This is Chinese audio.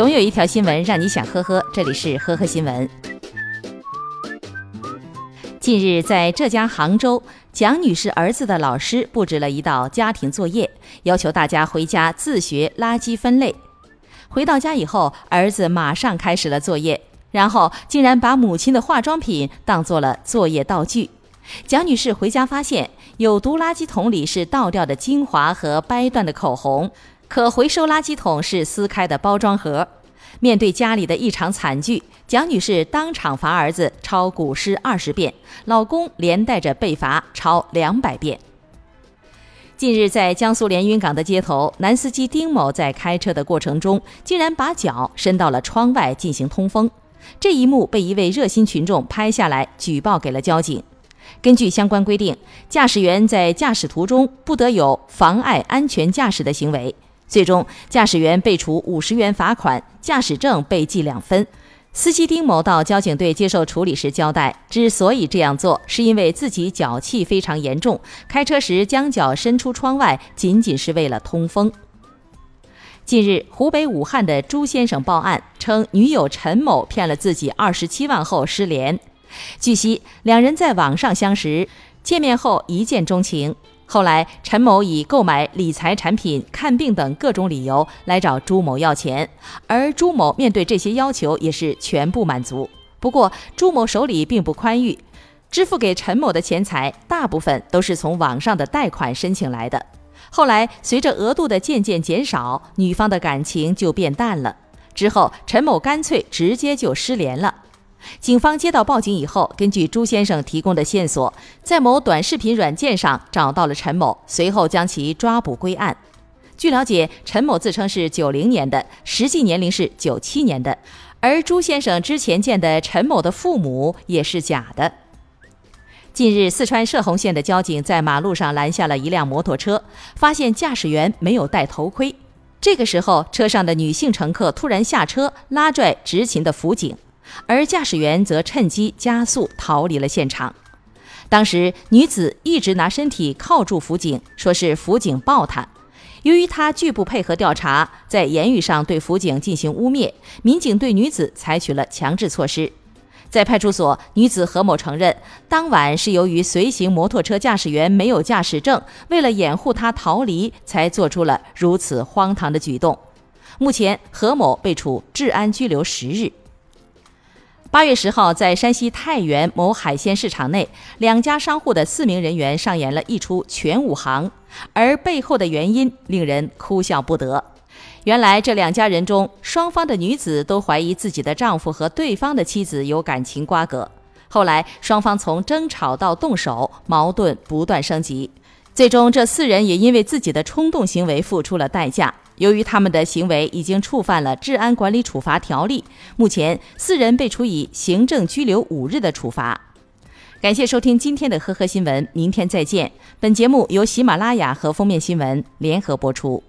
总有一条新闻让你想呵呵，这里是呵呵新闻。近日，在浙江杭州，蒋女士儿子的老师布置了一道家庭作业，要求大家回家自学垃圾分类。回到家以后，儿子马上开始了作业，然后竟然把母亲的化妆品当做了作业道具。蒋女士回家发现，有毒垃圾桶里是倒掉的精华和掰断的口红，可回收垃圾桶是撕开的包装盒。面对家里的一场惨剧，蒋女士当场罚儿子抄古诗二十遍，老公连带着被罚抄两百遍。近日，在江苏连云港的街头，男司机丁某在开车的过程中，竟然把脚伸到了窗外进行通风。这一幕被一位热心群众拍下来，举报给了交警。根据相关规定，驾驶员在驾驶途中不得有妨碍安全驾驶的行为。最终，驾驶员被处五十元罚款，驾驶证被记两分。司机丁某到交警队接受处理时交代，之所以这样做，是因为自己脚气非常严重，开车时将脚伸出窗外，仅仅是为了通风。近日，湖北武汉的朱先生报案称，女友陈某骗了自己二十七万后失联。据悉，两人在网上相识，见面后一见钟情。后来，陈某以购买理财产品、看病等各种理由来找朱某要钱，而朱某面对这些要求也是全部满足。不过，朱某手里并不宽裕，支付给陈某的钱财大部分都是从网上的贷款申请来的。后来，随着额度的渐渐减少，女方的感情就变淡了。之后，陈某干脆直接就失联了。警方接到报警以后，根据朱先生提供的线索，在某短视频软件上找到了陈某，随后将其抓捕归案。据了解，陈某自称是九零年的，实际年龄是九七年的，而朱先生之前见的陈某的父母也是假的。近日，四川射洪县的交警在马路上拦下了一辆摩托车，发现驾驶员没有戴头盔。这个时候，车上的女性乘客突然下车，拉拽执勤的辅警。而驾驶员则趁机加速逃离了现场。当时，女子一直拿身体靠住辅警，说是辅警抱她。由于她拒不配合调查，在言语上对辅警进行污蔑，民警对女子采取了强制措施。在派出所，女子何某承认，当晚是由于随行摩托车驾驶员没有驾驶证，为了掩护他逃离，才做出了如此荒唐的举动。目前，何某被处治安拘留十日。八月十号，在山西太原某海鲜市场内，两家商户的四名人员上演了一出全武行，而背后的原因令人哭笑不得。原来，这两家人中，双方的女子都怀疑自己的丈夫和对方的妻子有感情瓜葛。后来，双方从争吵到动手，矛盾不断升级，最终这四人也因为自己的冲动行为付出了代价。由于他们的行为已经触犯了治安管理处罚条例，目前四人被处以行政拘留五日的处罚。感谢收听今天的呵呵新闻，明天再见。本节目由喜马拉雅和封面新闻联合播出。